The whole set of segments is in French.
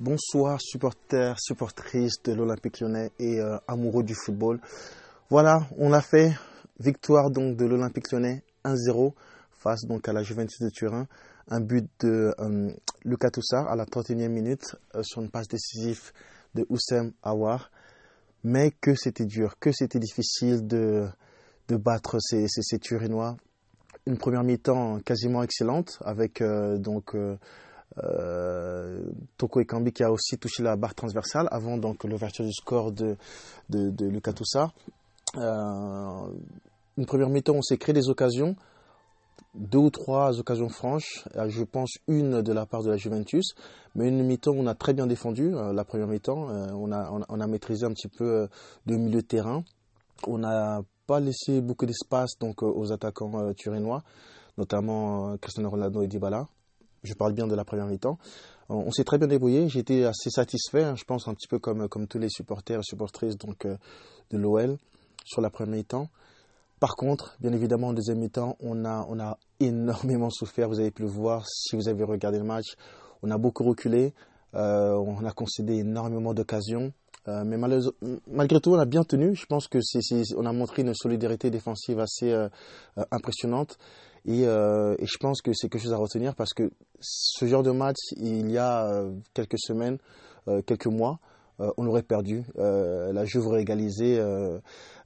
Bonsoir supporters, supportrices de l'Olympique lyonnais et euh, amoureux du football. Voilà, on a fait victoire donc de l'Olympique lyonnais 1-0 face donc à la Juventus de Turin. Un but de euh, Lucas Toussard à la 31e minute euh, sur une passe décisive de Oussem Aouar. Mais que c'était dur, que c'était difficile de, battre ces, ces, Turinois. Une première mi-temps quasiment excellente avec donc Toko Ekambi qui a aussi touché la barre transversale avant donc l'ouverture du score de, de, Lucas Toussa. Euh, une première mi-temps, on s'est créé des occasions, deux ou trois occasions franches, euh, je pense une de la part de la Juventus, mais une mi-temps on a très bien défendu, la première mi-temps, on, a, on, a maîtrisé un petit peu le milieu de terrain, on n'a pas laissé beaucoup d'espace donc aux attaquants turinois, notamment Cristiano Ronaldo et Dybala. Je parle bien de la première mi-temps. On, s'est très bien débrouillé. J'étais assez satisfait, hein, je pense un petit peu comme, comme tous les supporters et supportrices donc, euh, de l'OL sur la première mi-temps. Par contre, bien évidemment, en deuxième mi-temps, on a, on a énormément souffert. Vous avez pu le voir si vous avez regardé le match. On a beaucoup reculé. Euh, on a concédé énormément d'occasions. Euh, mais malgré tout, on a bien tenu. Je pense que on a montré une solidarité défensive assez impressionnante. Euh, et, je pense que c'est quelque chose à retenir parce que ce genre de match, il y a euh, quelques semaines, euh, quelques mois, on l'aurait perdu. la Juve aurait égalisé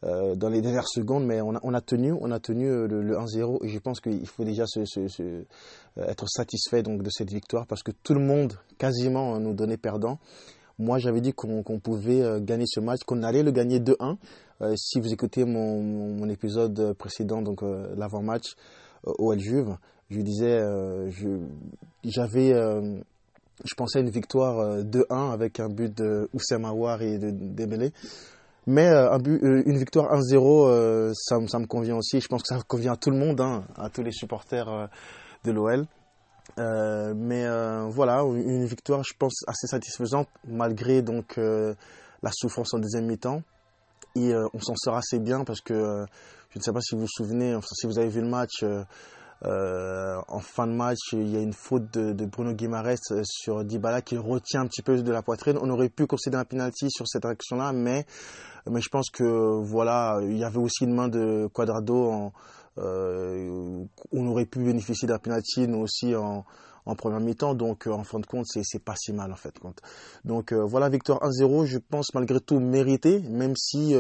dans les dernières secondes, mais on a, tenu, on a tenu le, 1-0 et je pense qu'il faut déjà être satisfait donc de cette victoire parce que tout le monde quasiment nous donnait perdant. Moi, j'avais dit qu'on pouvait gagner ce match, qu'on allait le gagner 2-1. si vous écoutez mon, mon épisode précédent, donc l'avant-match, OL Juve, je disais, euh, j'avais, euh, je pensais à une victoire 2-1 euh, avec un but de Oussem Aouar et de Dembélé. Mais une victoire 1-0, ça, ça, me convient aussi. Je pense que ça convient à tout le monde, hein, à tous les supporters de l'OL. mais voilà, une victoire, je pense, assez satisfaisante malgré donc la souffrance en deuxième mi-temps. Et on s'en sort assez bien parce que je ne sais pas si vous vous souvenez, si vous avez vu le match, euh, euh, en fin de match, il y a une faute de, Bruno Guimaraes euh, sur Dybala qui retient un petit peu de la poitrine. On aurait pu concéder un penalty sur cette action-là, mais, je pense que voilà, il y avait aussi une main de Quadrado. on aurait pu bénéficier d'un penalty, nous aussi en, en première mi-temps. Donc, en fin de compte, c'est pas si mal en fait. Donc, voilà, victoire 1-0, je pense malgré tout mérité, même si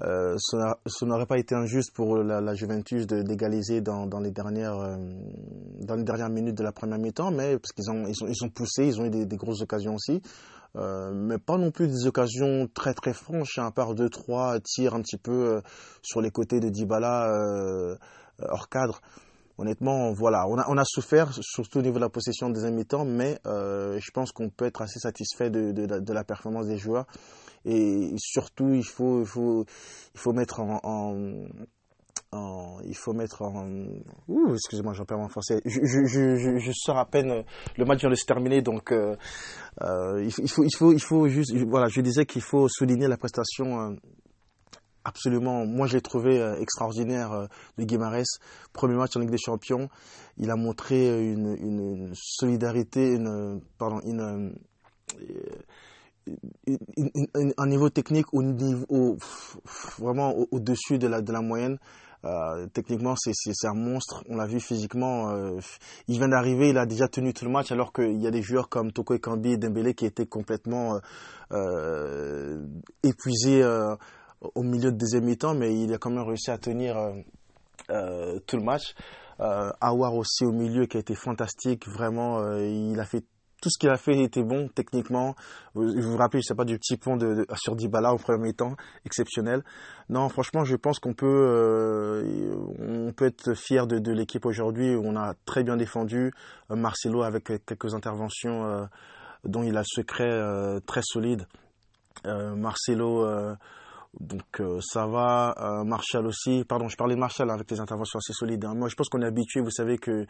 euh, ce n'aurait pas été injuste pour la, Juventus d'égaliser dans, dans, les dernières, euh, minutes de la première mi-temps, mais parce qu'ils ont, poussé, ils ont eu des, grosses occasions aussi. Euh, mais pas non plus des occasions très très franches, hein, à part deux trois tirs un petit peu sur les côtés de Dybala hors cadre. Honnêtement, voilà, on a, souffert, surtout au niveau de la possession des mi-temps, mais je pense qu'on peut être assez satisfait de, la performance des joueurs. Et surtout, il faut, mettre en, il faut mettre en. Ouh, excusez-moi, j'en perds mon français. Je, sors à peine. Le match vient de se terminer, donc euh, euh, il faut juste. Voilà, je disais qu'il faut souligner la prestation. Euh, absolument, moi j'ai trouvé extraordinaire de Guimarães. Premier match en Ligue des Champions, il a montré une, une solidarité, une, pardon, un niveau technique au niveau vraiment au-dessus de, la, de la moyenne. Euh, techniquement, c'est un monstre. On l'a vu physiquement. Euh, il vient d'arriver, il a déjà tenu tout le match, alors qu'il y a des joueurs comme Toko Ekambi et Dembélé qui étaient complètement euh, épuisés au milieu de deuxième mi-temps, mais il a quand même réussi à tenir tout le match. Awar aussi au milieu qui a été fantastique. Vraiment, il a fait tout ce qu'il a fait était bon techniquement. Vous vous, rappelez, je sais pas, du petit pont de, sur Dybala au premier temps, exceptionnel. Non, franchement, je pense qu'on peut, euh, peut être fier de, de l'équipe aujourd'hui. On a très bien défendu euh, Marcelo avec quelques interventions euh, dont il a le secret très solide. Marcelo donc euh, ça va, euh, Marshall aussi. Pardon, je parlais de Marshall avec les interventions assez solides. Hein. Moi, je pense qu'on est habitué. Vous savez que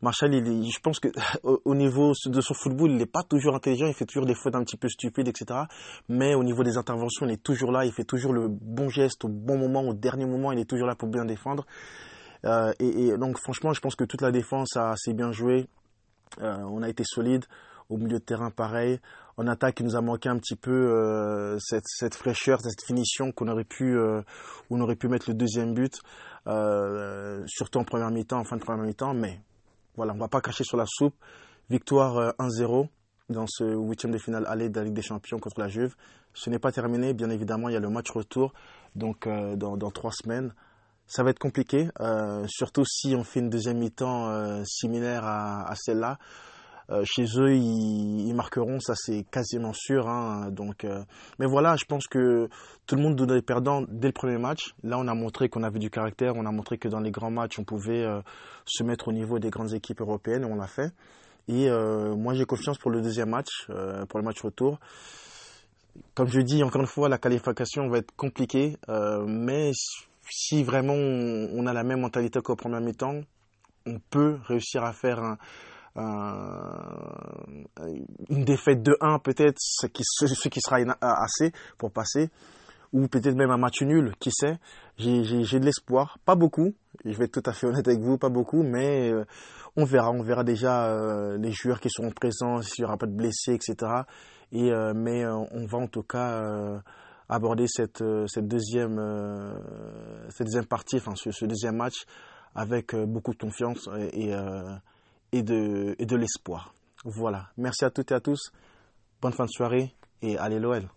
Marshall, il, je pense que au niveau de son football, il n'est pas toujours intelligent. Il fait toujours des fautes un petit peu stupides, etc. Mais au niveau des interventions, il est toujours là. Il fait toujours le bon geste au bon moment, au dernier moment. Il est toujours là pour bien défendre. Euh, et, et, donc, franchement, je pense que toute la défense a assez bien joué. on a été solide Au milieu de terrain, pareil. En attaque, il nous a manqué un petit peu cette, cette, fraîcheur, cette finition qu'on aurait pu, on aurait pu mettre le deuxième but, surtout en première mi-temps, en fin de première mi-temps. Mais voilà, on va pas cracher sur la soupe. Victoire 1-0 dans ce huitième de finale aller de la Ligue des Champions contre la Juve. Ce n'est pas terminé, bien évidemment, il y a le match retour, donc euh, dans, trois semaines. Ça va être compliqué, euh, surtout si on fait une deuxième mi-temps euh, similaire à, celle-là. Chez eux, ils, marqueront, ça c'est quasiment sûr. Hein, donc, mais voilà, je pense que tout le monde donnait perdant dès le premier match. Là, on a montré qu'on avait du caractère, on a montré que dans les grands matchs, on pouvait se mettre au niveau des grandes équipes européennes, on l'a fait. Et euh, moi, j'ai confiance pour le deuxième match, euh, pour le match retour. Comme je dis, encore une fois, la qualification va être compliquée, euh, mais si vraiment on, a la même mentalité qu'au premier mi-temps, on peut réussir à faire un, une défaite de 1 peut-être, ce qui, ce qui sera assez pour passer. Ou peut-être même un match nul, qui sait. J'ai de l'espoir, pas beaucoup, je vais être tout à fait honnête avec vous, pas beaucoup, mais euh, on verra, on verra déjà euh, les joueurs qui seront présents, s'il n'y aura pas de blessés, etc. Et, euh, mais on va en tout cas aborder cette, cette, deuxième, cette deuxième partie, enfin ce deuxième match avec beaucoup de confiance et, et de, l'espoir. Voilà, merci à toutes et à tous, bonne fin de soirée et allez l'OL.